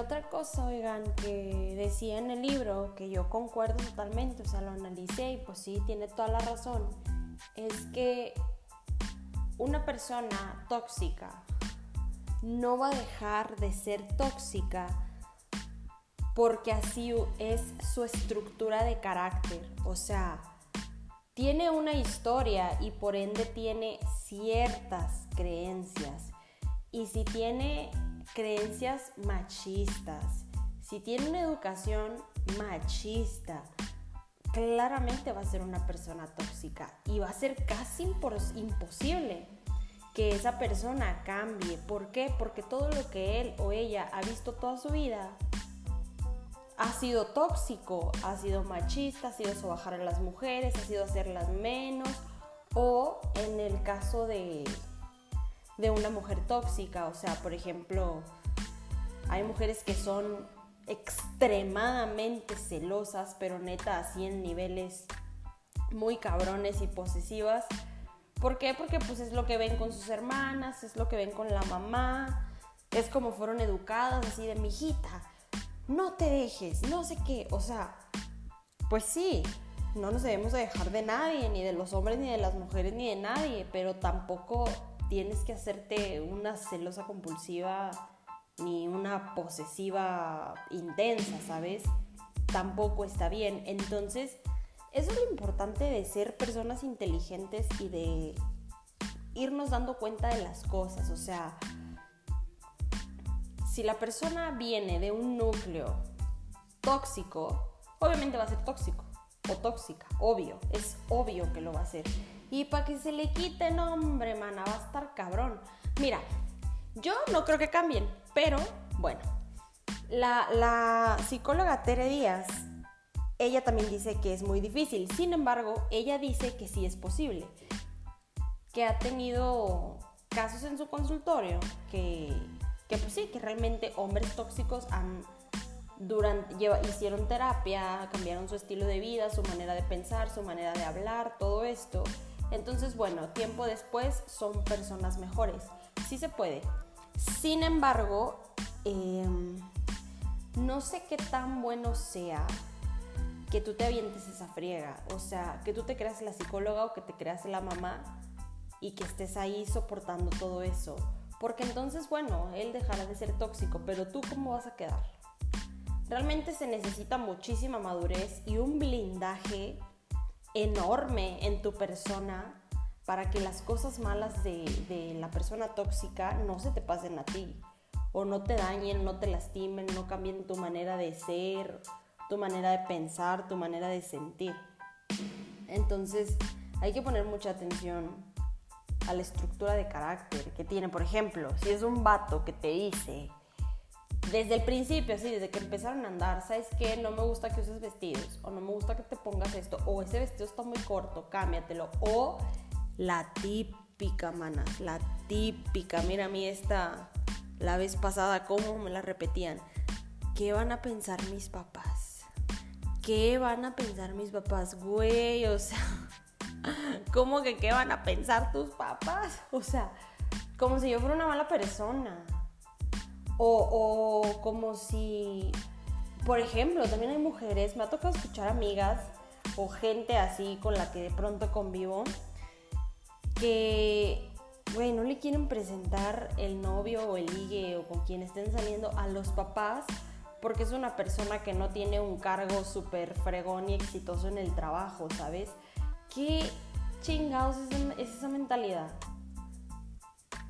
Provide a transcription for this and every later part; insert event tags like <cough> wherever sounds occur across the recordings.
otra cosa, oigan, que decía en el libro, que yo concuerdo totalmente, o sea, lo analicé y pues sí, tiene toda la razón, es que una persona tóxica no va a dejar de ser tóxica porque así es su estructura de carácter, o sea, tiene una historia y por ende tiene ciertas creencias. Y si tiene creencias machistas, si tiene una educación machista, claramente va a ser una persona tóxica y va a ser casi imposible que esa persona cambie. ¿Por qué? Porque todo lo que él o ella ha visto toda su vida ha sido tóxico, ha sido machista, ha sido sobajar a las mujeres, ha sido hacerlas menos o en el caso de de una mujer tóxica. O sea, por ejemplo, hay mujeres que son extremadamente celosas, pero neta así en niveles muy cabrones y posesivas. ¿Por qué? Porque pues es lo que ven con sus hermanas, es lo que ven con la mamá, es como fueron educadas, así de mijita, no te dejes, no sé qué, o sea, pues sí, no nos debemos de dejar de nadie, ni de los hombres, ni de las mujeres, ni de nadie, pero tampoco tienes que hacerte una celosa compulsiva ni una posesiva intensa, ¿sabes? Tampoco está bien. Entonces, eso es lo importante de ser personas inteligentes y de irnos dando cuenta de las cosas. O sea, si la persona viene de un núcleo tóxico, obviamente va a ser tóxico o tóxica, obvio, es obvio que lo va a hacer. Y para que se le quite, nombre, mana, va a estar cabrón. Mira, yo no creo que cambien, pero bueno, la, la psicóloga Tere Díaz, ella también dice que es muy difícil. Sin embargo, ella dice que sí es posible. Que ha tenido casos en su consultorio que, que pues sí, que realmente hombres tóxicos han durante, hicieron terapia, cambiaron su estilo de vida, su manera de pensar, su manera de hablar, todo esto. Entonces, bueno, tiempo después son personas mejores. Sí se puede. Sin embargo, em, no sé qué tan bueno sea que tú te avientes esa friega. O sea, que tú te creas la psicóloga o que te creas la mamá y que estés ahí soportando todo eso. Porque entonces, bueno, él dejará de ser tóxico, pero tú cómo vas a quedar. Realmente se necesita muchísima madurez y un blindaje enorme en tu persona para que las cosas malas de, la persona tóxica no se te pasen a ti o no te dañen, no te lastimen, no cambien tu manera de ser, tu manera de pensar, tu manera de sentir. Entonces hay que poner mucha atención a la estructura de carácter que tiene. Por ejemplo, si es un vato que te dice, desde el principio, así, desde que empezaron a andar, ¿sabes qué? No me gusta que uses vestidos, o no me gusta que te pongas esto, o ese vestido está muy corto, cámbiatelo, o la típica, manas, la típica, mira a mí esta, la vez pasada, cómo me la repetían, ¿qué van a pensar mis papás? ¿Qué van a pensar mis papás, güey? O sea, <laughs> ¿cómo que qué van a pensar tus papás? O sea, como si yo fuera una mala persona. O, como si, por ejemplo, también hay mujeres, me ha tocado escuchar amigas o gente así con la que de pronto convivo, que, güey, no le quieren presentar el novio o el ligue o con quien estén saliendo a los papás porque es una persona que no tiene un cargo súper fregón y exitoso en el trabajo, ¿sabes? ¿Qué chingados es esa mentalidad?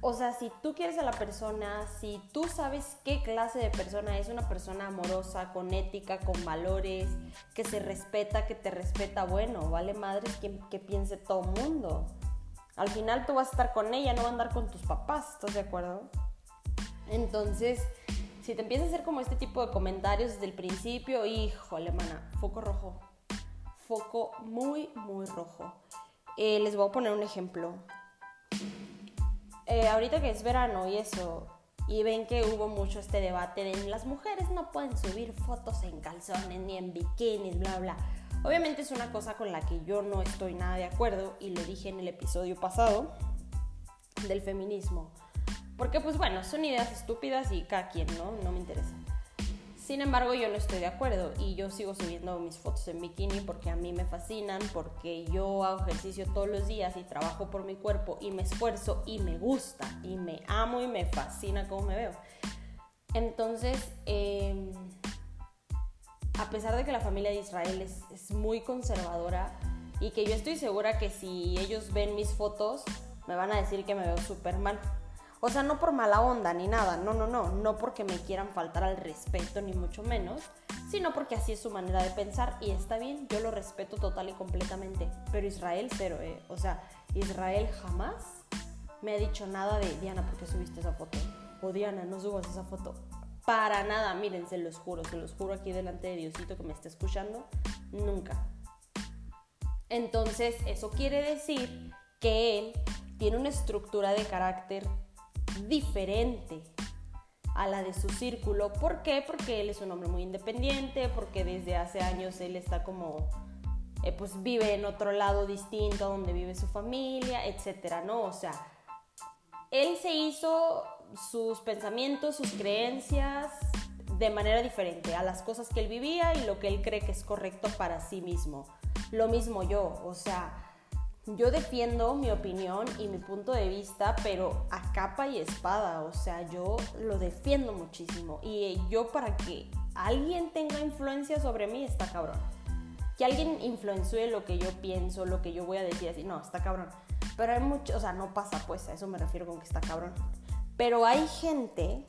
O sea, si tú quieres a la persona, si tú sabes qué clase de persona es una persona amorosa, con ética, con valores, que se respeta, que te respeta, bueno, vale madres que, piense todo mundo. Al final tú vas a estar con ella, no vas a andar con tus papás, ¿estás de acuerdo? Entonces, si te empiezas a hacer como este tipo de comentarios desde el principio, híjole, mana, foco rojo. Foco muy, muy rojo. Eh, les voy a poner un ejemplo. Eh, ahorita que es verano y eso, y ven que hubo mucho este debate de las mujeres no pueden subir fotos en calzones ni en bikinis, bla, bla. Obviamente es una cosa con la que yo no estoy nada de acuerdo y lo dije en el episodio pasado del feminismo. Porque pues bueno, son ideas estúpidas y cada quien, ¿no? No me interesa. Sin embargo, yo no estoy de acuerdo y yo sigo subiendo mis fotos en bikini porque a mí me fascinan, porque yo hago ejercicio todos los días y trabajo por mi cuerpo y me esfuerzo y me gusta y me amo y me fascina cómo me veo. Entonces, em, a pesar de que la familia de Israel es, es muy conservadora y que yo estoy segura que si ellos ven mis fotos me van a decir que me veo súper mal o sea, no por mala onda ni nada, no, no, no, no porque me quieran faltar al respeto ni mucho menos, sino porque así es su manera de pensar y está bien, yo lo respeto total y completamente, pero Israel cero, ¿eh? O sea, Israel jamás me ha dicho nada de Diana, ¿por qué subiste esa foto? O Diana, no subas esa foto. Para nada, miren, se los juro, se los juro aquí delante de Diosito que me está escuchando, nunca. Entonces, eso quiere decir que él tiene una estructura de carácter diferente a la de su círculo. ¿Por qué? Porque él es un hombre muy independiente, porque desde hace años él está como, eh, pues vive en otro lado distinto a donde vive su familia, etcétera, ¿no? O sea, él se hizo sus pensamientos, sus creencias de manera diferente a las cosas que él vivía y lo que él cree que es correcto para sí mismo. Lo mismo yo, o sea, yo defiendo mi opinión y mi punto de vista, pero a capa y espada, o sea, yo lo defiendo muchísimo. Y yo para que alguien tenga influencia sobre mí, está cabrón. Que alguien influencie lo que yo pienso, lo que yo voy a decir así, no, está cabrón. Pero hay mucho, o sea, no pasa pues, a eso me refiero con que está cabrón. Pero hay gente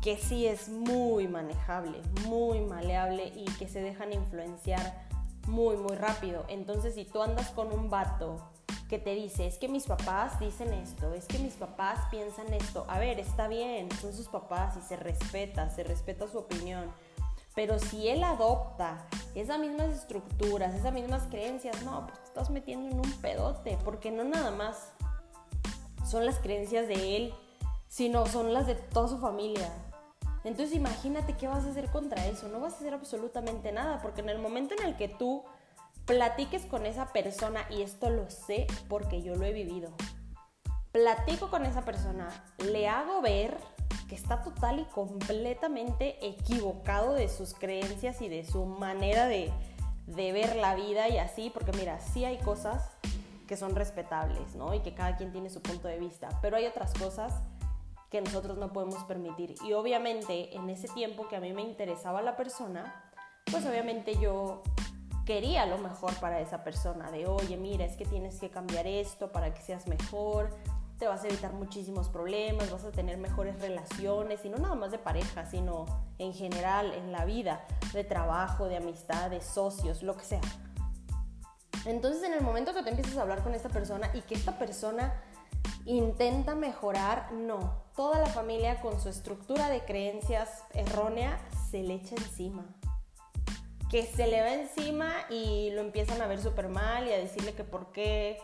que sí es muy manejable, muy maleable y que se dejan influenciar muy, muy rápido. Entonces, si tú andas con un vato que te dice, es que mis papás dicen esto, es que mis papás piensan esto, a ver, está bien, son sus papás y se respeta, se respeta su opinión. Pero si él adopta esas mismas estructuras, esas mismas creencias, no, pues te estás metiendo en un pedote, porque no nada más son las creencias de él, sino son las de toda su familia. Entonces imagínate qué vas a hacer contra eso. No vas a hacer absolutamente nada, porque en el momento en el que tú platiques con esa persona, y esto lo sé porque yo lo he vivido, platico con esa persona, le hago ver que está total y completamente equivocado de sus creencias y de su manera de, ver la vida y así, porque mira, sí hay cosas que son respetables, ¿no? Y que cada quien tiene su punto de vista, pero hay otras cosas que nosotros no podemos permitir. Y obviamente en ese tiempo que a mí me interesaba la persona, pues obviamente yo quería lo mejor para esa persona, de oye, mira, es que tienes que cambiar esto para que seas mejor, te vas a evitar muchísimos problemas, vas a tener mejores relaciones, y no nada más de pareja, sino en general, en la vida, de trabajo, de amistad, de socios, lo que sea. Entonces en el momento que te empiezas a hablar con esta persona y que esta persona intenta mejorar, no. Toda la familia con su estructura de creencias errónea se le echa encima. Que se le va encima y lo empiezan a ver súper mal y a decirle que por qué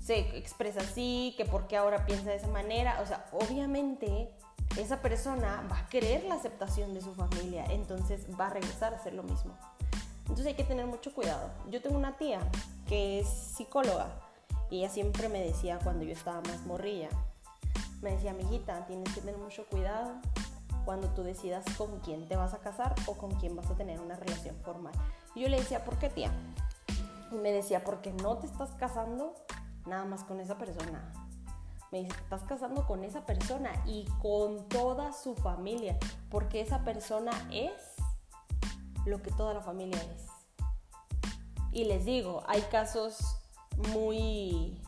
se expresa así, que por qué ahora piensa de esa manera. O sea, obviamente esa persona va a querer la aceptación de su familia, entonces va a regresar a hacer lo mismo. Entonces hay que tener mucho cuidado. Yo tengo una tía que es psicóloga y ella siempre me decía cuando yo estaba más morrilla, me decía, hijita, tienes que tener mucho cuidado cuando tú decidas con quién te vas a casar o con quién vas a tener una relación formal. Y yo le decía, ¿por qué tía? Y me decía, porque no te estás casando nada más con esa persona. Me dice, te estás casando con esa persona y con toda su familia, porque esa persona es lo que toda la familia es. Y les digo, hay casos muy,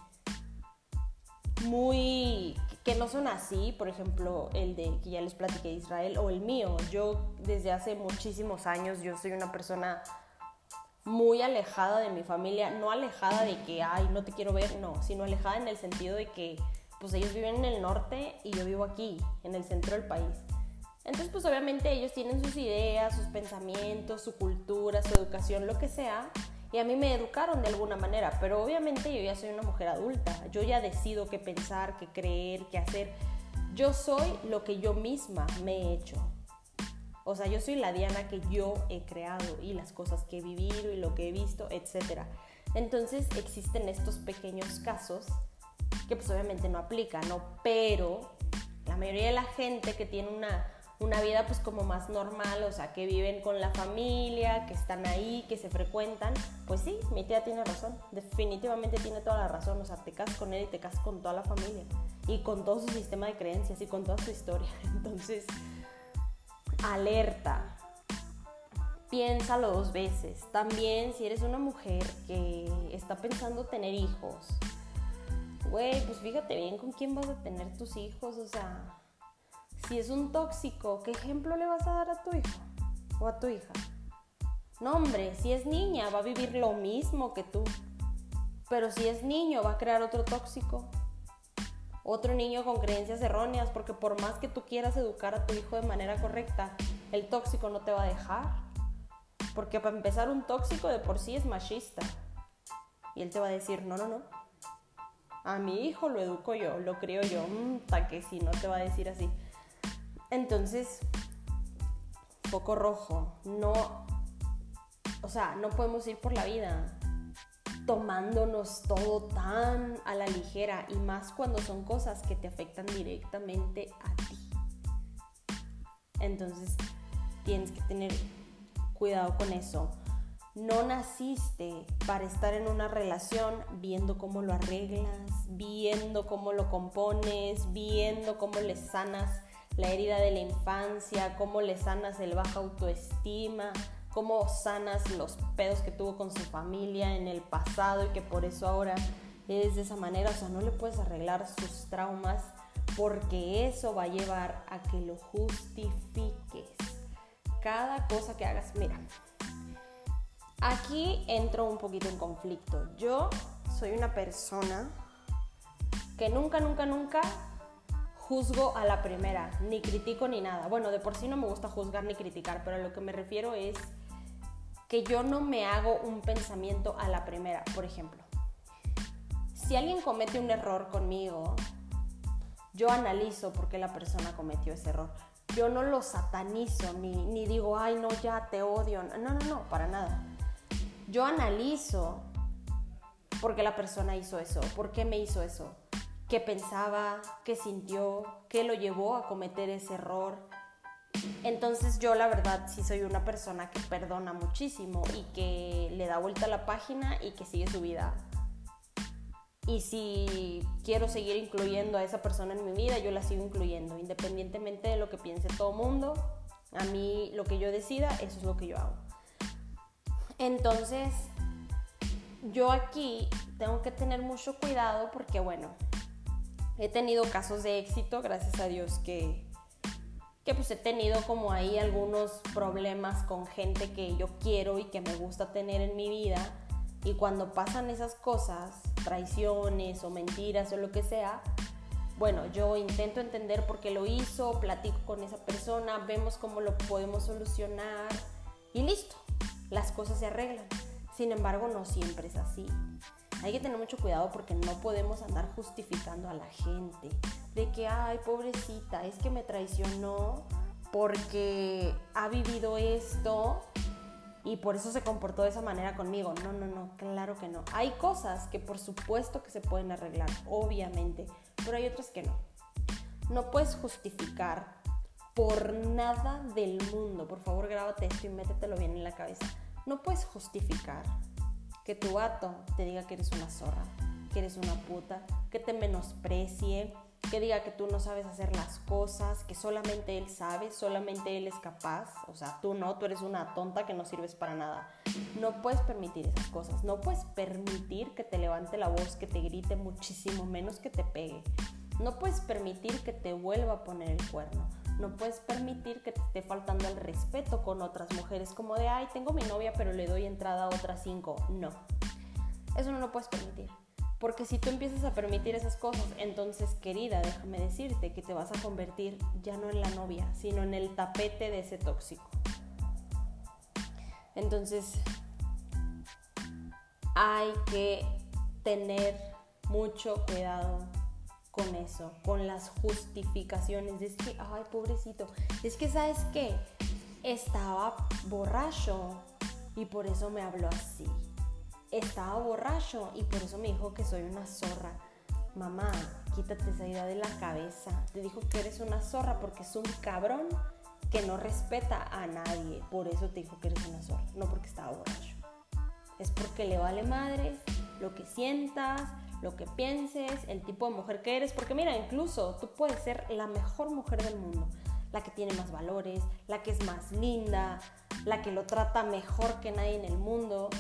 muy, que no son así, por ejemplo, el de que ya les platiqué de Israel o el mío. Yo desde hace muchísimos años, yo soy una persona muy alejada de mi familia, no alejada de que, ay, no te quiero ver, no, sino alejada en el sentido de que, pues ellos viven en el norte y yo vivo aquí, en el centro del país. Entonces, pues obviamente ellos tienen sus ideas, sus pensamientos, su cultura, su educación, lo que sea, y a mí me educaron de alguna manera, pero obviamente yo ya soy una mujer adulta, yo ya decido qué pensar, qué creer, qué hacer. Yo soy lo que yo misma me he hecho. O sea, yo soy la Diana que yo he creado y las cosas que he vivido y lo que he visto, etc. Entonces existen estos pequeños casos que pues obviamente no aplican, ¿no? Pero la mayoría de la gente que tiene una una vida pues como más normal, o sea, que viven con la familia, que están ahí, que se frecuentan, pues sí, mi tía tiene razón, definitivamente tiene toda la razón, o sea, te casas con él y te casas con toda la familia y con todo su sistema de creencias y con toda su historia. <laughs> Entonces, alerta, piénsalo dos veces. También si eres una mujer que está pensando tener hijos, güey, pues fíjate bien con quién vas a tener tus hijos, o sea si es un tóxico, ¿qué ejemplo le vas a dar a tu hijo o a tu hija? No, hombre, si es niña va a vivir lo mismo que tú. Pero si es niño va a crear otro tóxico. Otro niño con creencias erróneas, porque por más que tú quieras educar a tu hijo de manera correcta, el tóxico no te va a dejar. Porque para empezar, un tóxico de por sí es machista. Y él te va a decir, no, no, no. A mi hijo lo educo yo, lo crío yo. Mm, que si no te va a decir así. Entonces, poco rojo, no, o sea, no podemos ir por la vida tomándonos todo tan a la ligera y más cuando son cosas que te afectan directamente a ti. Entonces, tienes que tener cuidado con eso. No naciste para estar en una relación viendo cómo lo arreglas, viendo cómo lo compones, viendo cómo le sanas la herida de la infancia, cómo le sanas el baja autoestima, cómo sanas los pedos que tuvo con su familia en el pasado y que por eso ahora es de esa manera. O sea, no le puedes arreglar sus traumas porque eso va a llevar a que lo justifiques. Cada cosa que hagas, mira, aquí entro un poquito en conflicto. Yo soy una persona que nunca, nunca, nunca juzgo a la primera, ni critico ni nada. Bueno, de por sí no me gusta juzgar ni criticar, pero a lo que me refiero es que yo no me hago un pensamiento a la primera. Por ejemplo, si alguien comete un error conmigo, yo analizo por qué la persona cometió ese error. Yo no lo satanizo ni, ni digo, ay, no, ya te odio. No, no, no, para nada. Yo analizo por qué la persona hizo eso, por qué me hizo eso qué pensaba, qué sintió, qué lo llevó a cometer ese error. Entonces yo la verdad sí soy una persona que perdona muchísimo y que le da vuelta a la página y que sigue su vida. Y si quiero seguir incluyendo a esa persona en mi vida, yo la sigo incluyendo, independientemente de lo que piense todo el mundo. A mí lo que yo decida, eso es lo que yo hago. Entonces, yo aquí tengo que tener mucho cuidado porque, bueno, he tenido casos de éxito, gracias a Dios que, que pues he tenido como ahí algunos problemas con gente que yo quiero y que me gusta tener en mi vida. Y cuando pasan esas cosas, traiciones o mentiras o lo que sea, bueno, yo intento entender por qué lo hizo, platico con esa persona, vemos cómo lo podemos solucionar y listo, las cosas se arreglan. Sin embargo, no siempre es así hay que tener mucho cuidado porque no podemos andar justificando a la gente de que, ay, pobrecita, es que me traicionó porque ha vivido esto y por eso se comportó de esa manera conmigo. No, no, no, claro que no. Hay cosas que por supuesto que se pueden arreglar, obviamente, pero hay otras que no. No puedes justificar por nada del mundo. Por favor, grábate esto y métetelo bien en la cabeza. No puedes justificar que tu vato te diga que eres una zorra, que eres una puta, que te menosprecie, que diga que tú no sabes hacer las cosas, que solamente él sabe, solamente él es capaz, o sea, tú no, tú eres una tonta que no sirves para nada. No puedes permitir esas cosas, no puedes permitir que te levante la voz, que te grite muchísimo menos que te pegue. No puedes permitir que te vuelva a poner el cuerno. No puedes permitir que te esté faltando el respeto con otras mujeres como de, ay, tengo mi novia pero le doy entrada a otras cinco. No, eso no lo puedes permitir. Porque si tú empiezas a permitir esas cosas, entonces querida, déjame decirte que te vas a convertir ya no en la novia, sino en el tapete de ese tóxico. Entonces, hay que tener mucho cuidado con eso, con las justificaciones. Es que, ay, pobrecito, es que, ¿sabes qué? Estaba borracho y por eso me habló así. Estaba borracho y por eso me dijo que soy una zorra. Mamá, quítate esa idea de la cabeza. Te dijo que eres una zorra porque es un cabrón que no respeta a nadie. Por eso te dijo que eres una zorra, no porque estaba borracho. Es porque le vale madre lo que sientas, lo que pienses, el tipo de mujer que eres. Porque mira, incluso tú puedes ser la mejor mujer del mundo, la que tiene más valores, la que es más linda, la que lo trata mejor que nadie en el mundo.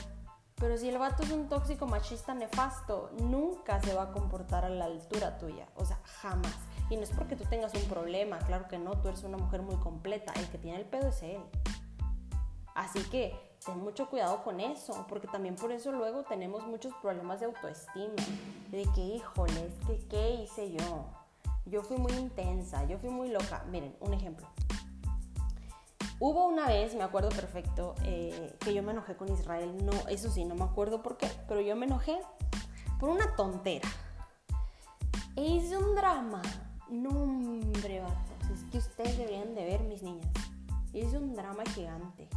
Pero si el vato es un tóxico machista nefasto, nunca se va a comportar a la altura tuya. O sea, jamás. Y no es porque tú tengas un problema, claro que no, tú eres una mujer muy completa. El que tiene el pedo es él. Así que ten mucho cuidado con eso, porque también por eso luego tenemos muchos problemas de autoestima. De que, híjole, que, ¿qué hice yo? Yo fui muy intensa, yo fui muy loca. Miren, un ejemplo. Hubo una vez, me acuerdo perfecto, eh, que yo me enojé con Israel. No, eso sí, no me acuerdo por qué, pero yo me enojé por una tontera. E hice un drama. No, hombre, vatos. Es que ustedes deberían de ver, mis niñas. Hice un drama gigante.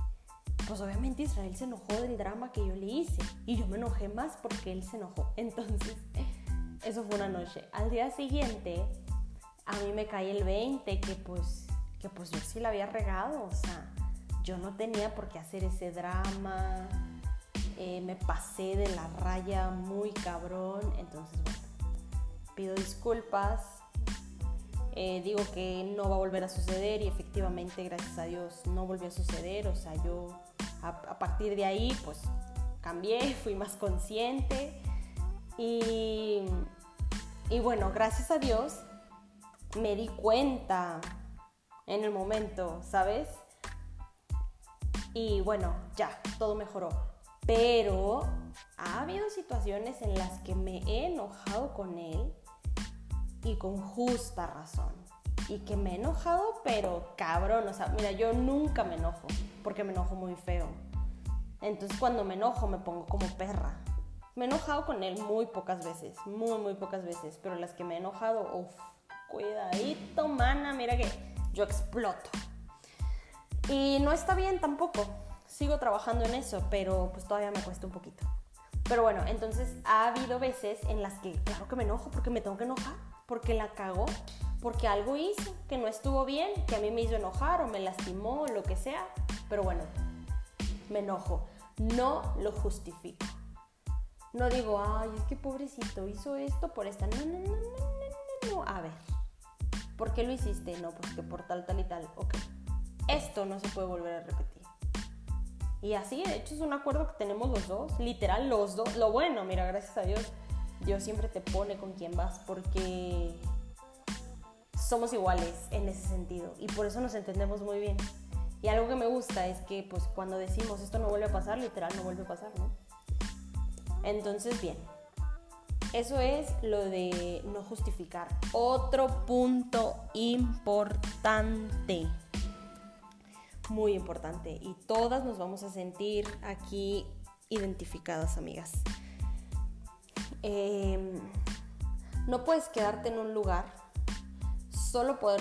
Pues obviamente Israel se enojó del drama que yo le hice. Y yo me enojé más porque él se enojó. <laughs> Entonces, eso fue una noche. Al día siguiente, a mí me cae el 20, que pues que pues yo sí la había regado, o sea, yo no tenía por qué hacer ese drama, eh, me pasé de la raya muy cabrón, entonces bueno, pido disculpas, eh, digo que no va a volver a suceder y efectivamente gracias a Dios no volvió a suceder, o sea, yo a, partir de ahí pues cambié, <laughs> fui más consciente y, y bueno, gracias a Dios me di cuenta en el momento, ¿sabes? Y bueno, ya, todo mejoró. Pero ha habido situaciones en las que me he enojado con él y con justa razón. Y que me he enojado, pero cabrón, o sea, mira, yo nunca me enojo, porque me enojo muy feo. Entonces cuando me enojo me pongo como perra. Me he enojado con él muy pocas veces, muy, muy pocas veces, pero las que me he enojado, uff, cuidadito, mana, mira que yo exploto. Y no está bien tampoco. Sigo trabajando en eso, pero pues todavía me cuesta un poquito. Pero bueno, entonces ha habido veces en las que, claro que me enojo, porque me tengo que enojar, porque la cagó, porque algo hizo que no estuvo bien, que a mí me hizo enojar o me lastimó o lo que sea. Pero bueno, me enojo. No lo justifico. No digo, ay, es que pobrecito hizo esto por esta. No, no, no, no, no, no. A ver, ¿Por qué lo hiciste? No, porque por tal, tal y tal. Ok. Esto no se puede volver a repetir. Y así, de hecho, es un acuerdo que tenemos los dos. Literal, los dos. Lo bueno, mira, gracias a Dios, Dios siempre te pone con quien vas porque somos iguales en ese sentido. Y por eso nos entendemos muy bien. Y algo que me gusta es que, pues, cuando decimos esto no vuelve a pasar, literal no vuelve a pasar, ¿no? Entonces, bien. Eso es lo de no justificar. Otro punto importante. Muy importante. Y todas nos vamos a sentir aquí identificadas, amigas. Em, no puedes quedarte en un lugar solo por,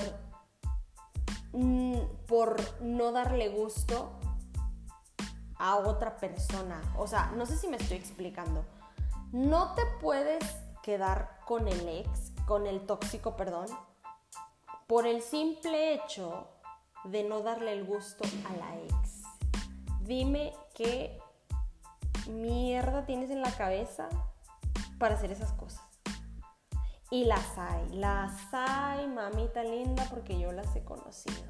mm, por no darle gusto a otra persona. O sea, no sé si me estoy explicando no te puedes quedar con el ex, con el tóxico, perdón, por el simple hecho de no darle el gusto a la ex. Dime qué mierda tienes en la cabeza para hacer esas cosas. Y las hay, las hay, mamita linda, porque yo las he conocido.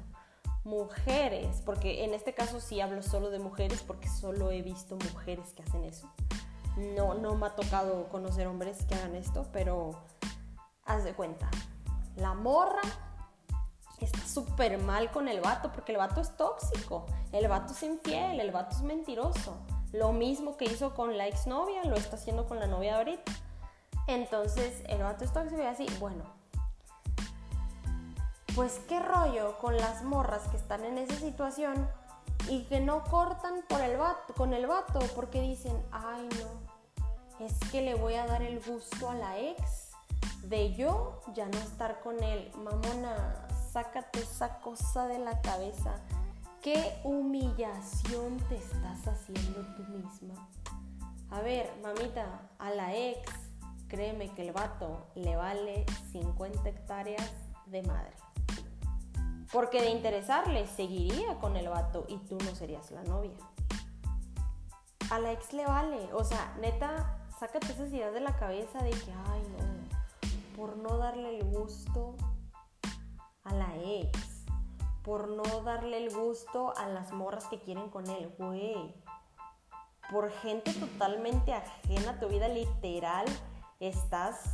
Mujeres, porque en este caso sí hablo solo de mujeres, porque solo he visto mujeres que hacen eso no, no me ha tocado conocer hombres que hagan esto, pero haz de cuenta. La morra está súper mal con el vato porque el vato es tóxico, el vato es infiel, el vato es mentiroso. Lo mismo que hizo con la exnovia, lo está haciendo con la novia ahorita. Entonces, el vato es tóxico y así, bueno. Pues qué rollo con las morras que están en esa situación y que no cortan por el con el vato porque dicen, ay no, es que le voy a dar el gusto a la ex de yo ya no estar con él. Mamona, sácate esa cosa de la cabeza. ¿Qué humillación te estás haciendo tú misma? A ver, mamita, a la ex, créeme que el vato le vale 50 hectáreas de madre. Porque de interesarle, seguiría con el vato y tú no serías la novia. A la ex le vale. O sea, neta, sácate esas ideas de la cabeza de que, ay, no, por no darle el gusto a la ex, por no darle el gusto a las morras que quieren con él, güey. Por gente totalmente ajena a tu vida, literal, estás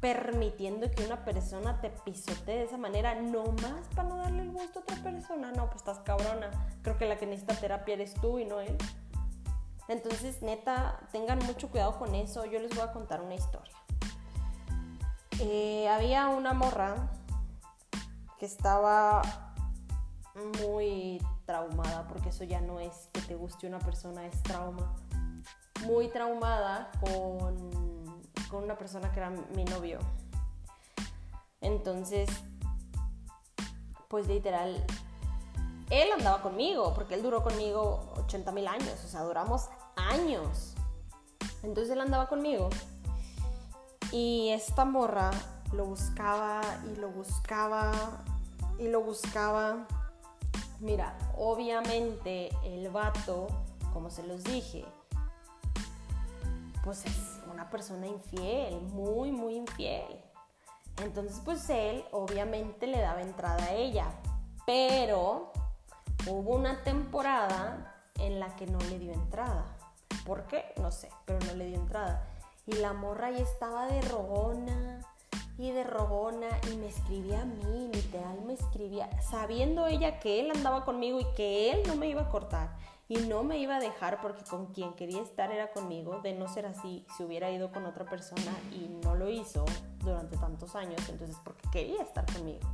permitiendo que una persona te pisotee de esa manera, no más para no darle el gusto a otra persona. No, pues estás cabrona. Creo que la que necesita terapia eres tú y no él. Entonces, neta, tengan mucho cuidado con eso. Yo les voy a contar una historia. Eh, había una morra que estaba muy traumada, porque eso ya no es que te guste una persona, es trauma. Muy traumada con con una persona que era mi novio. Entonces, pues literal, él andaba conmigo, porque él duró conmigo 80 mil años, o sea, duramos años. Entonces él andaba conmigo. Y esta morra lo buscaba y lo buscaba y lo buscaba. Mira, obviamente el vato, como se los dije, pues es una persona infiel, muy, muy infiel. Entonces, pues él obviamente le daba entrada a ella, pero hubo una temporada en la que no le dio entrada. ¿Por qué? No sé, pero no le dio entrada. Y la morra ahí estaba de rogona y de rogona y me escribía a mí, literal me escribía, sabiendo ella que él andaba conmigo y que él no me iba a cortar y no me iba a dejar porque con quien quería estar era conmigo, de no ser así, si hubiera ido con otra persona y no lo hizo durante tantos años, entonces porque quería estar conmigo.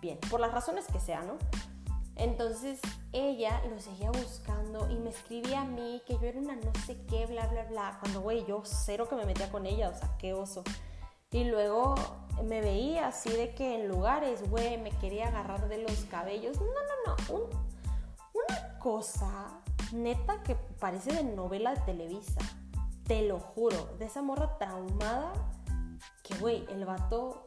Bien, por las razones que sea, ¿no? Entonces ella lo seguía buscando y me escribía a mí que yo era una no sé qué, bla, bla, bla, cuando, güey, yo cero que me metía con ella, o sea, qué oso. Y luego me veía así de que en lugares, güey, me quería agarrar de los cabellos. No, no, no, un, una cosa neta que parece de novela de Televisa. Te lo juro, de esa morra traumada que, güey, el vato,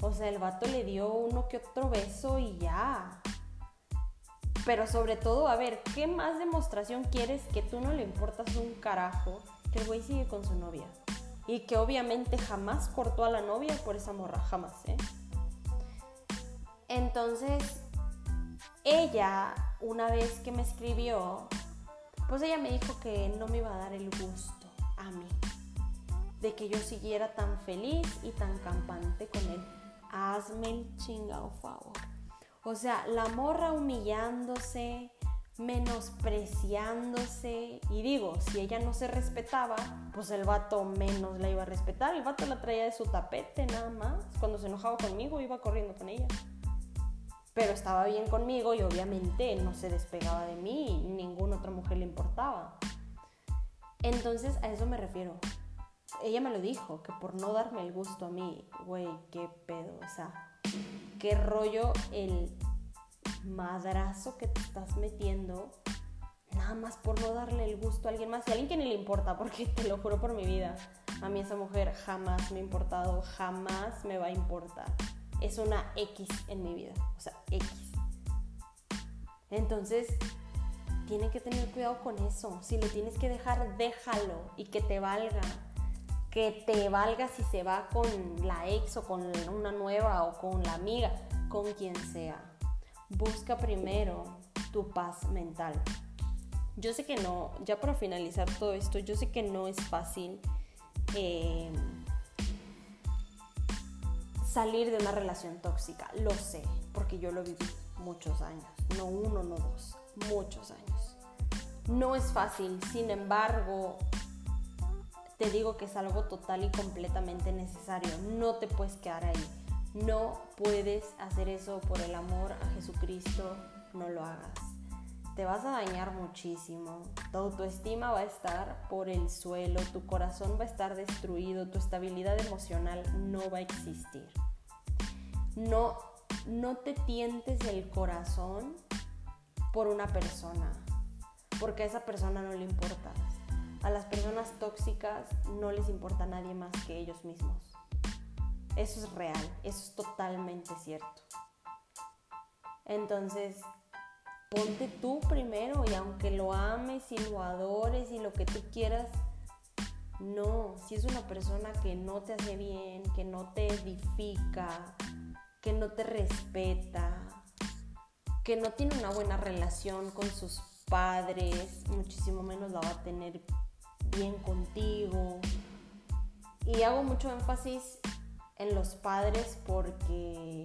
o sea, el vato le dio uno que otro beso y ya. Pero sobre todo, a ver, ¿qué más demostración quieres que tú no le importas un carajo que el güey sigue con su novia? Y que obviamente jamás cortó a la novia por esa morra, jamás, ¿eh? Entonces, ella, una vez que me escribió, pues ella me dijo que no me iba a dar el gusto a mí de que yo siguiera tan feliz y tan campante con él. Hazme el chingado favor. O sea, la morra humillándose, menospreciándose. Y digo, si ella no se respetaba, pues el vato menos la iba a respetar. El vato la traía de su tapete nada más. Cuando se enojaba conmigo, iba corriendo con ella pero estaba bien conmigo y obviamente no se despegaba de mí, ninguna otra mujer le importaba. Entonces a eso me refiero. Ella me lo dijo, que por no darme el gusto a mí, güey, qué pedo, o sea, qué rollo el madrazo que te estás metiendo nada más por no darle el gusto a alguien más y a alguien que ni le importa, porque te lo juro por mi vida, a mí esa mujer jamás me ha importado, jamás me va a importar es una X en mi vida, o sea, X. Entonces, tienen que tener cuidado con eso. Si lo tienes que dejar, déjalo y que te valga. Que te valga si se va con la ex o con una nueva o con la amiga, con quien sea. Busca primero tu paz mental. Yo sé que no, ya para finalizar todo esto, yo sé que no es fácil. Eh, salir de una relación tóxica. Lo sé, porque yo lo viví muchos años, no uno, no dos, muchos años. No es fácil, sin embargo, te digo que es algo total y completamente necesario. No te puedes quedar ahí. No puedes hacer eso por el amor a Jesucristo. No lo hagas. Te vas a dañar muchísimo. Tu autoestima va a estar por el suelo. Tu corazón va a estar destruido. Tu estabilidad emocional no va a existir no, no te tientes el corazón por una persona, porque a esa persona no le importa. A las personas tóxicas no les importa a nadie más que ellos mismos. Eso es real, eso es totalmente cierto. Entonces, ponte tú primero y aunque lo ames y lo adores y lo que tú quieras, no, si es una persona que no te hace bien, que no te edifica, que no te respeta, que no tiene una buena relación con sus padres, muchísimo menos la va a tener bien contigo. Y hago mucho énfasis en los padres porque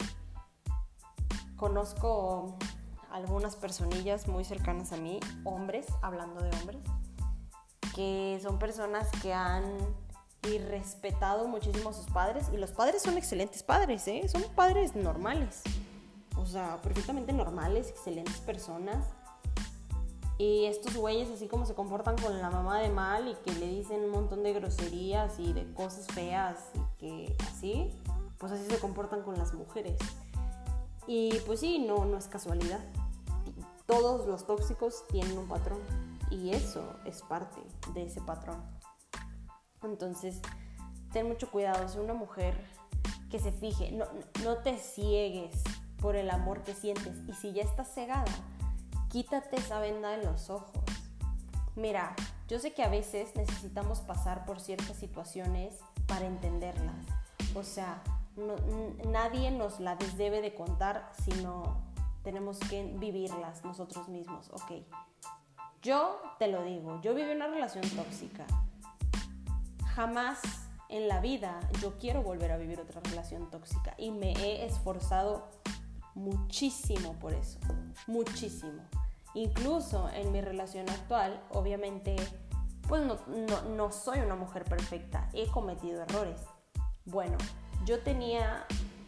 conozco algunas personillas muy cercanas a mí, hombres, hablando de hombres, que son personas que han irrespetado muchísimo a sus padres y los padres son excelentes padres, ¿eh? son padres normales, o sea, perfectamente normales, excelentes personas. Y estos güeyes así como se comportan con la mamá de mal y que le dicen un montón de groserías y de cosas feas y que así, pues así se comportan con las mujeres. Y pues sí, no, no es casualidad. Todos los tóxicos tienen un patrón y eso es parte de ese patrón. Entonces, ten mucho cuidado, ser una mujer que se fije, no, no te ciegues por el amor que sientes y si ya estás cegada, quítate esa venda de los ojos. Mira, yo sé que a veces necesitamos pasar por ciertas situaciones para entenderlas. O sea, nadie nos las debe de contar, sino tenemos que vivirlas nosotros mismos. Ok, yo te lo digo, yo viví una relación tóxica. Jamás en la vida yo quiero volver a vivir otra relación tóxica y me he esforzado muchísimo por eso, muchísimo. Incluso en mi relación actual, obviamente, pues no, no, soy una mujer perfecta, he cometido errores. Bueno, yo tenía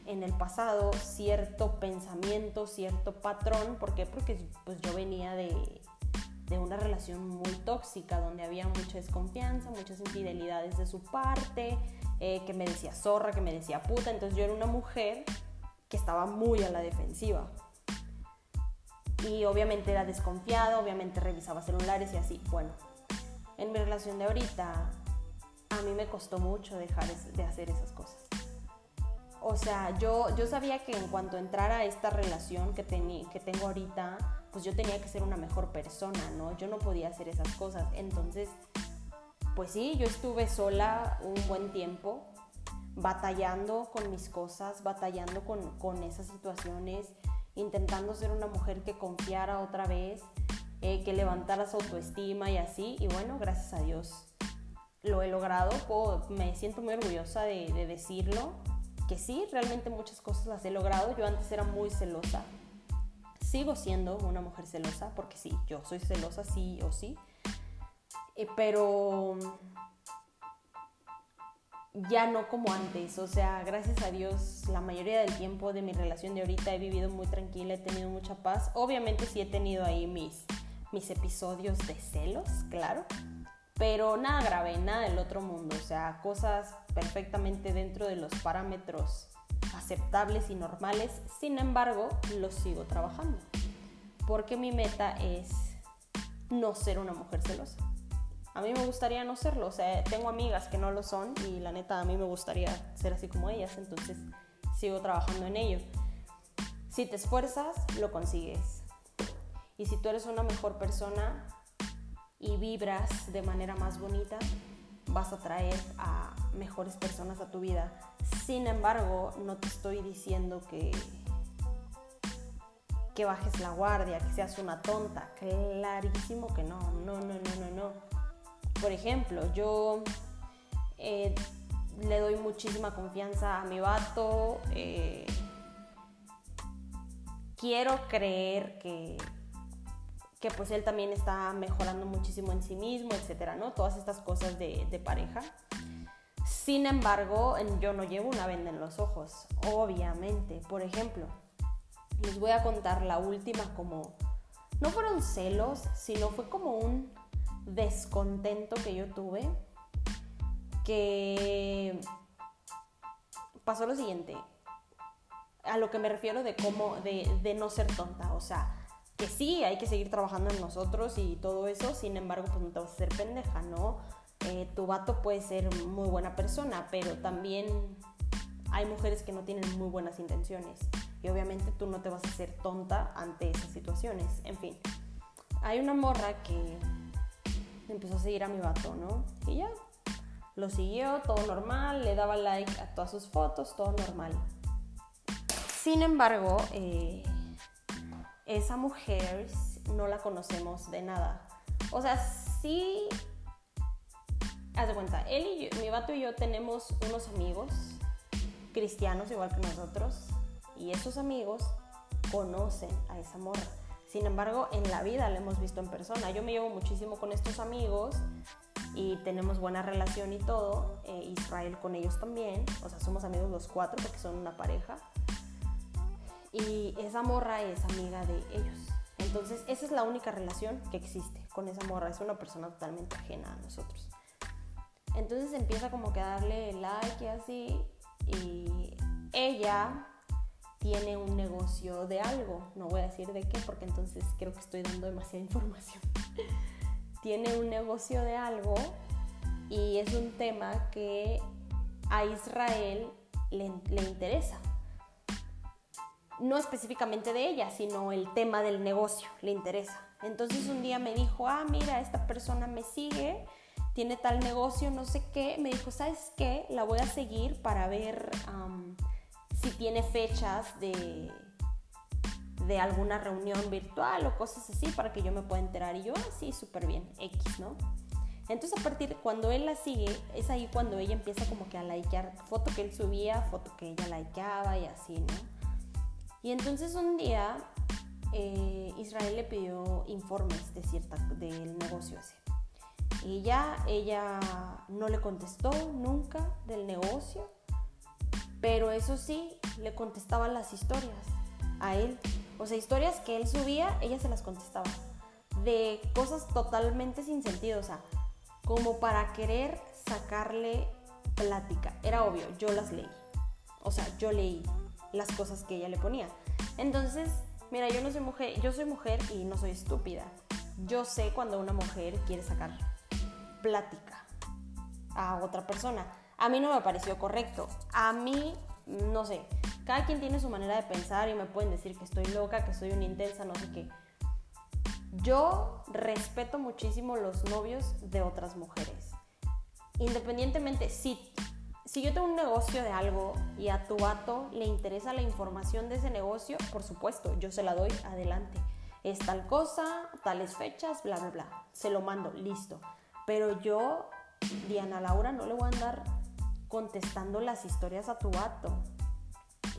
en el pasado cierto pensamiento, cierto patrón, ¿por qué? Porque pues yo venía de, de una relación muy tóxica, donde había mucha desconfianza, muchas infidelidades de su parte, eh, que me decía zorra, que me decía puta, entonces yo era una mujer que estaba muy a la defensiva. Y obviamente era desconfiada, obviamente revisaba celulares y así. Bueno, en mi relación de ahorita, a mí me costó mucho dejar de hacer esas cosas. O sea, yo, yo sabía que en cuanto entrara a esta relación que, que tengo ahorita, pues yo tenía que ser una mejor persona, ¿no? Yo no podía hacer esas cosas. Entonces, pues sí, yo estuve sola un buen tiempo, batallando con mis cosas, batallando con, con esas situaciones, intentando ser una mujer que confiara otra vez, eh, que levantara su autoestima y así. Y bueno, gracias a Dios lo he logrado. me siento muy orgullosa de, de decirlo, que sí, realmente muchas cosas las he logrado. Yo antes era muy celosa. Sigo siendo una mujer celosa, porque sí, yo soy celosa sí o sí, eh, pero ya no como antes, o sea, gracias a Dios, la mayoría del tiempo de mi relación de ahorita he vivido muy tranquila, he tenido mucha paz, obviamente sí he tenido ahí mis, mis episodios de celos, claro, pero nada grave, nada del otro mundo, o sea, cosas perfectamente dentro de los parámetros aceptables y normales, sin embargo, los sigo trabajando. Porque mi meta es no ser una mujer celosa. A mí me gustaría no serlo, o sea, tengo amigas que no lo son y la neta a mí me gustaría ser así como ellas, entonces sigo trabajando en ello. Si te esfuerzas, lo consigues. Y si tú eres una mejor persona y vibras de manera más bonita, vas a traer a mejores personas a tu vida. Sin embargo, no te estoy diciendo que, que bajes la guardia, que seas una tonta. Clarísimo que no, no, no, no, no, no. Por ejemplo, yo eh, le doy muchísima confianza a mi vato. Eh, quiero creer que, que pues él también está mejorando muchísimo en sí mismo, etcétera, ¿no? Todas estas cosas de, pareja. Sin embargo, yo no llevo una venda en los ojos, obviamente. Por ejemplo, les voy a contar la última como, no fueron celos, sino fue como un descontento que yo tuve, que pasó lo siguiente, a lo que me refiero de cómo, de, de no ser tonta, o sea, que sí, hay que seguir trabajando en nosotros y todo eso, sin embargo, pues no te vas a hacer pendeja, ¿no? Eh, tu vato puede ser muy buena persona, pero también hay mujeres que no tienen muy buenas intenciones. Y obviamente tú no te vas a hacer tonta ante esas situaciones. En fin, hay una morra que empezó a seguir a mi vato, ¿no? Y ya, lo siguió, todo normal, le daba like a todas sus fotos, todo normal. Sin embargo, eh, esa mujer no la conocemos de nada. O sea, sí, haz de cuenta, él y mi vato y yo tenemos unos amigos cristianos igual que nosotros y esos amigos conocen a esa morra. Sin embargo, en la vida la hemos visto en persona. Yo me llevo muchísimo con estos amigos y tenemos buena relación y todo. Eh, Israel con ellos también. O sea, somos amigos los cuatro porque son una pareja. Y esa morra es amiga de ellos. Entonces, esa es la única relación que existe con esa morra. Es una persona totalmente ajena a nosotros. Entonces empieza como que a darle like y así. Y ella tiene un negocio de algo. No voy a decir de qué porque entonces creo que estoy dando demasiada <laughs> información. tiene un negocio de algo y es un tema que a Israel le, le interesa no específicamente de ella, sino el tema del negocio le interesa. Entonces un día me dijo, ah, mira, esta persona me sigue, tiene tal negocio, no sé qué. Me dijo, ¿sabes qué? La voy a seguir para ver si tiene fechas de, de alguna reunión virtual o cosas así para que yo me pueda enterar. Y yo, ah, sí, súper bien, X, ¿no? Entonces a partir de cuando él la sigue, es ahí cuando ella empieza como que a likear foto que él subía, foto que ella likeaba y así, ¿no? Y entonces un día eh, Israel le pidió informes de cierta, del negocio ese. Y ya ella no le contestó nunca del negocio, pero eso sí, le contestaba las historias a él. O sea, historias que él subía, ella se las contestaba. De cosas totalmente sin sentido, o sea, como para querer sacarle plática. Era obvio, yo las leí. O sea, yo leí las cosas que ella le ponía. Entonces, mira, yo no soy mujer, yo soy mujer y no soy estúpida. Yo sé cuando una mujer quiere sacar plática a otra persona. A mí no me pareció correcto. A mí, no sé, cada quien tiene su manera de pensar y me pueden decir que estoy loca, que soy una intensa, no sé qué. Yo respeto muchísimo los novios de otras mujeres. Independientemente, si si yo tengo un negocio de algo y a tu vato le interesa la información de ese negocio, por supuesto, yo se la doy adelante. Es tal cosa, tales fechas, bla, bla, bla. Se lo mando, listo. Pero yo, Diana Laura, no le voy a andar contestando las historias a tu vato.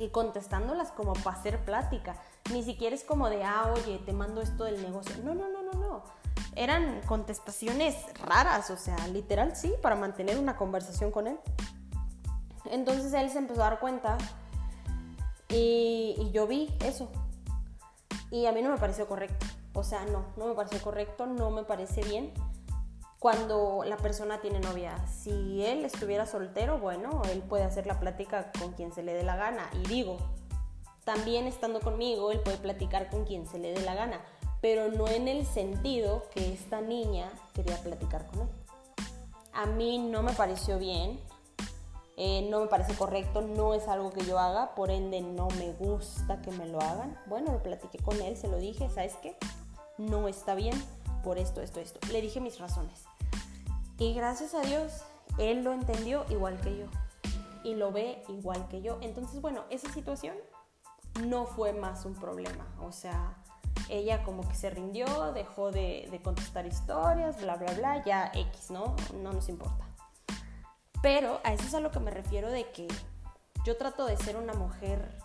Y contestándolas como para hacer plática. Ni siquiera es como de, ah, oye, te mando esto del negocio. No, no, no, no, no. Eran contestaciones raras, o sea, literal sí, para mantener una conversación con él. Entonces él se empezó a dar cuenta y, yo vi eso. Y a mí no me pareció correcto. O sea, no, no me pareció correcto, no me parece bien cuando la persona tiene novia. Si él estuviera soltero, bueno, él puede hacer la plática con quien se le dé la gana. Y digo, también estando conmigo, él puede platicar con quien se le dé la gana, pero no en el sentido que esta niña quería platicar con él. A mí no me pareció bien, eh, no me parece correcto, no es algo que yo haga, por ende no me gusta que me lo hagan. Bueno, lo platiqué con él, se lo dije, ¿sabes qué? No está bien por esto, esto, esto. Le dije mis razones. Y gracias a Dios, él lo entendió igual que yo. Y lo ve igual que yo. Entonces, bueno, esa situación no fue más un problema. O sea, ella como que se rindió, dejó de, de contestar historias, bla, bla, bla, ya X, ¿no? No nos importa. Pero a eso es a lo que me refiero de que yo trato de ser una mujer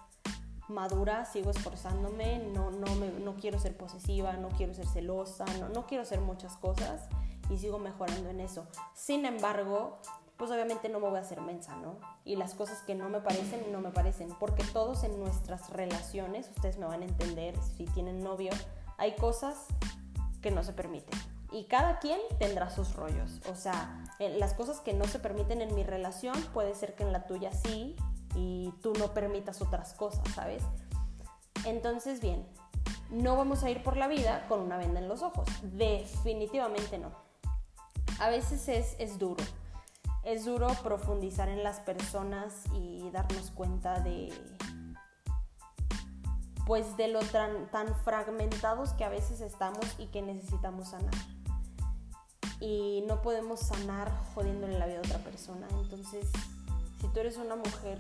madura, sigo esforzándome, no, no, me, no quiero ser posesiva, no quiero ser celosa, no, no quiero hacer muchas cosas y sigo mejorando en eso. Sin embargo, pues obviamente no me voy a hacer mensa, ¿no? Y las cosas que no me parecen, no me parecen, porque todos en nuestras relaciones, ustedes me van a entender si tienen novio, hay cosas que no se permiten y cada quien tendrá sus rollos. O sea, las cosas que no se permiten en mi relación puede ser que en la tuya sí y tú no permitas otras cosas, ¿sabes? Entonces, bien, no vamos a ir por la vida con una venda en los ojos. Definitivamente no. A veces es, es duro. Es duro profundizar en las personas y darnos cuenta de, pues de lo tan, tan fragmentados que a veces estamos y que necesitamos sanar. Y no podemos sanar jodiéndole la vida a otra persona. Entonces, si tú eres una mujer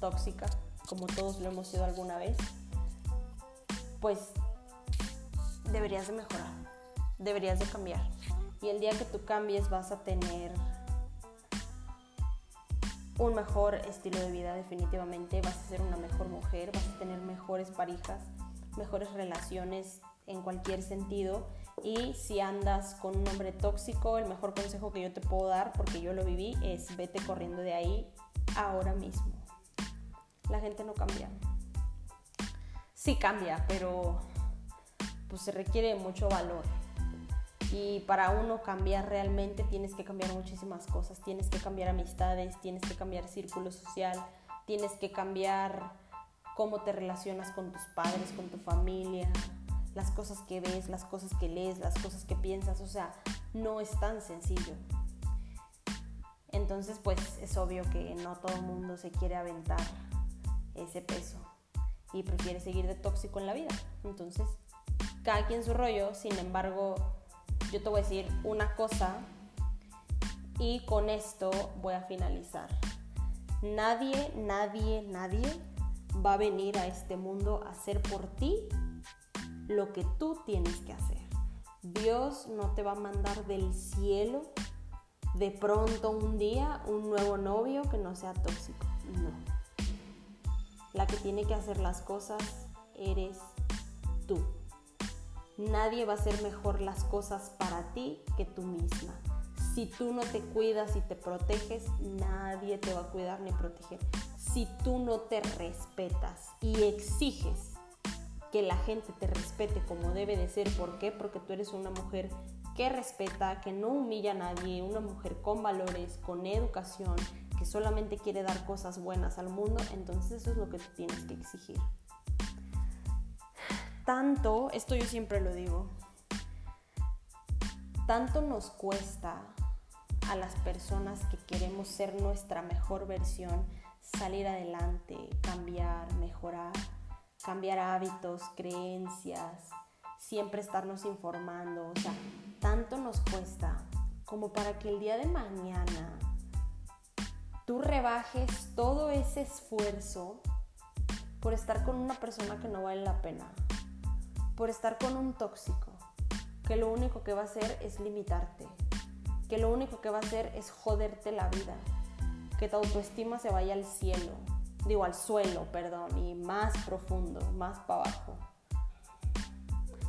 tóxica, como todos lo hemos sido alguna vez, pues deberías de mejorar, deberías de cambiar. Y el día que tú cambies vas a tener un mejor estilo de vida definitivamente, vas a ser una mejor mujer, vas a tener mejores parejas, mejores relaciones en cualquier sentido. Y si andas con un hombre tóxico, el mejor consejo que yo te puedo dar, porque yo lo viví, es vete corriendo de ahí ahora mismo. La gente no cambia. Sí cambia, pero pues se requiere mucho valor. Y para uno cambiar realmente tienes que cambiar muchísimas cosas. Tienes que cambiar amistades, tienes que cambiar círculo social, tienes que cambiar cómo te relacionas con tus padres, con tu familia, las cosas que ves, las cosas que lees, las cosas que piensas. O sea, no es tan sencillo. Entonces, pues es obvio que no todo el mundo se quiere aventar ese peso y prefiere seguir de tóxico en la vida. Entonces, cada quien su rollo, sin embargo, yo te voy a decir una cosa y con esto voy a finalizar. Nadie, nadie, nadie va a venir a este mundo a hacer por ti lo que tú tienes que hacer. Dios no te va a mandar del cielo de pronto un día un nuevo novio que no sea tóxico. No. La que tiene que hacer las cosas eres tú. Nadie va a hacer mejor las cosas para ti que tú misma. Si tú no te cuidas y te proteges, nadie te va a cuidar ni proteger. Si tú no te respetas y exiges que la gente te respete como debe de ser, ¿por qué? Porque tú eres una mujer que respeta, que no humilla a nadie, una mujer con valores, con educación, que solamente quiere dar cosas buenas al mundo, entonces eso es lo que tú tienes que exigir. Tanto, esto yo siempre lo digo, tanto nos cuesta a las personas que queremos ser nuestra mejor versión, salir adelante, cambiar, mejorar, cambiar hábitos, creencias, siempre estarnos informando, o sea, tanto nos cuesta como para que el día de mañana tú rebajes todo ese esfuerzo por estar con una persona que no vale la pena por estar con un tóxico, que lo único que va a hacer es limitarte, que lo único que va a hacer es joderte la vida, que tu autoestima se vaya al cielo, digo al suelo, perdón, y más profundo, más para abajo.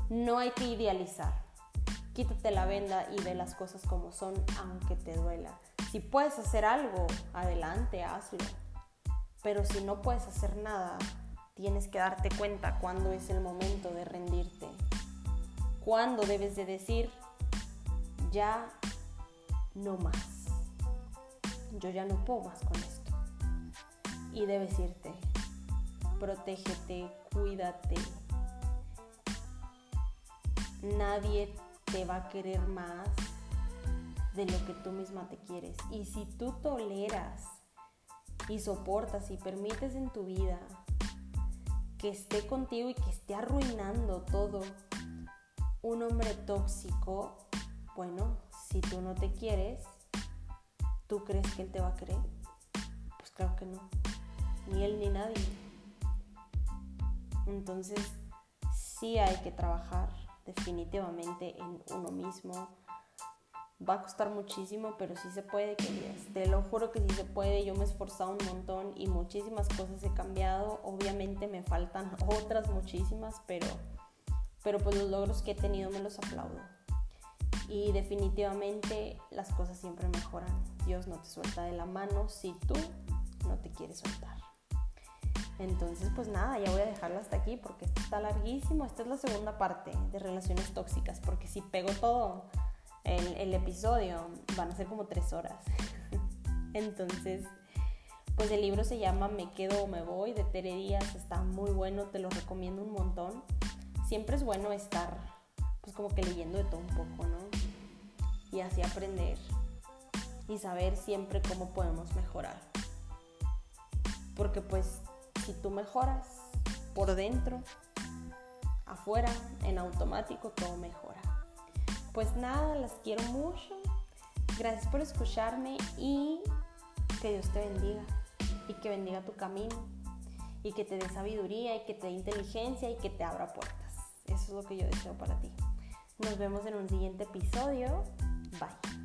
No hay que idealizar. Quítate la venda y ve las cosas como son, aunque te duela. Si puedes hacer algo, adelante, hazlo. Pero si no puedes hacer nada, tienes que darte cuenta cuándo es el momento de rendirte, cuándo debes de decir, ya no más, yo ya no puedo más con esto. Y debes irte, protégete, cuídate. Nadie te va a querer más de lo que tú misma te quieres. Y si tú toleras y soportas y permites en tu vida que esté contigo y que esté arruinando todo. Un hombre tóxico, bueno, si tú no te quieres, ¿tú crees que él te va a querer? Pues claro que no. Ni él ni nadie. Entonces, sí hay que trabajar definitivamente en uno mismo, va a costar muchísimo, pero sí se puede, queridas. Te lo juro que sí se puede. Yo me he esforzado un montón y muchísimas cosas he cambiado. Obviamente me faltan otras muchísimas, pero, pero pues los logros que he tenido me los aplaudo. Y definitivamente las cosas siempre mejoran. Dios no te suelta de la mano si tú no te quieres soltar. Entonces, pues nada, ya voy a dejarlo hasta aquí porque esto está larguísimo. Esta es la segunda parte de relaciones tóxicas, porque si pego todo el, episodio, van a ser como tres horas. <laughs> Entonces, pues el libro se llama Me quedo o me voy de Tere Díaz, está muy bueno, te lo recomiendo un montón. Siempre es bueno estar pues como que leyendo de todo un poco, ¿no? Y así aprender y saber siempre cómo podemos mejorar. Porque pues si tú mejoras, por dentro, afuera, en automático, todo mejora. Pues nada, las quiero mucho. Gracias por escucharme y que Dios te bendiga y que bendiga tu camino y que te dé sabiduría y que te dé inteligencia y que te abra puertas. Eso es lo que yo deseo para ti. Nos vemos en un siguiente episodio. Bye.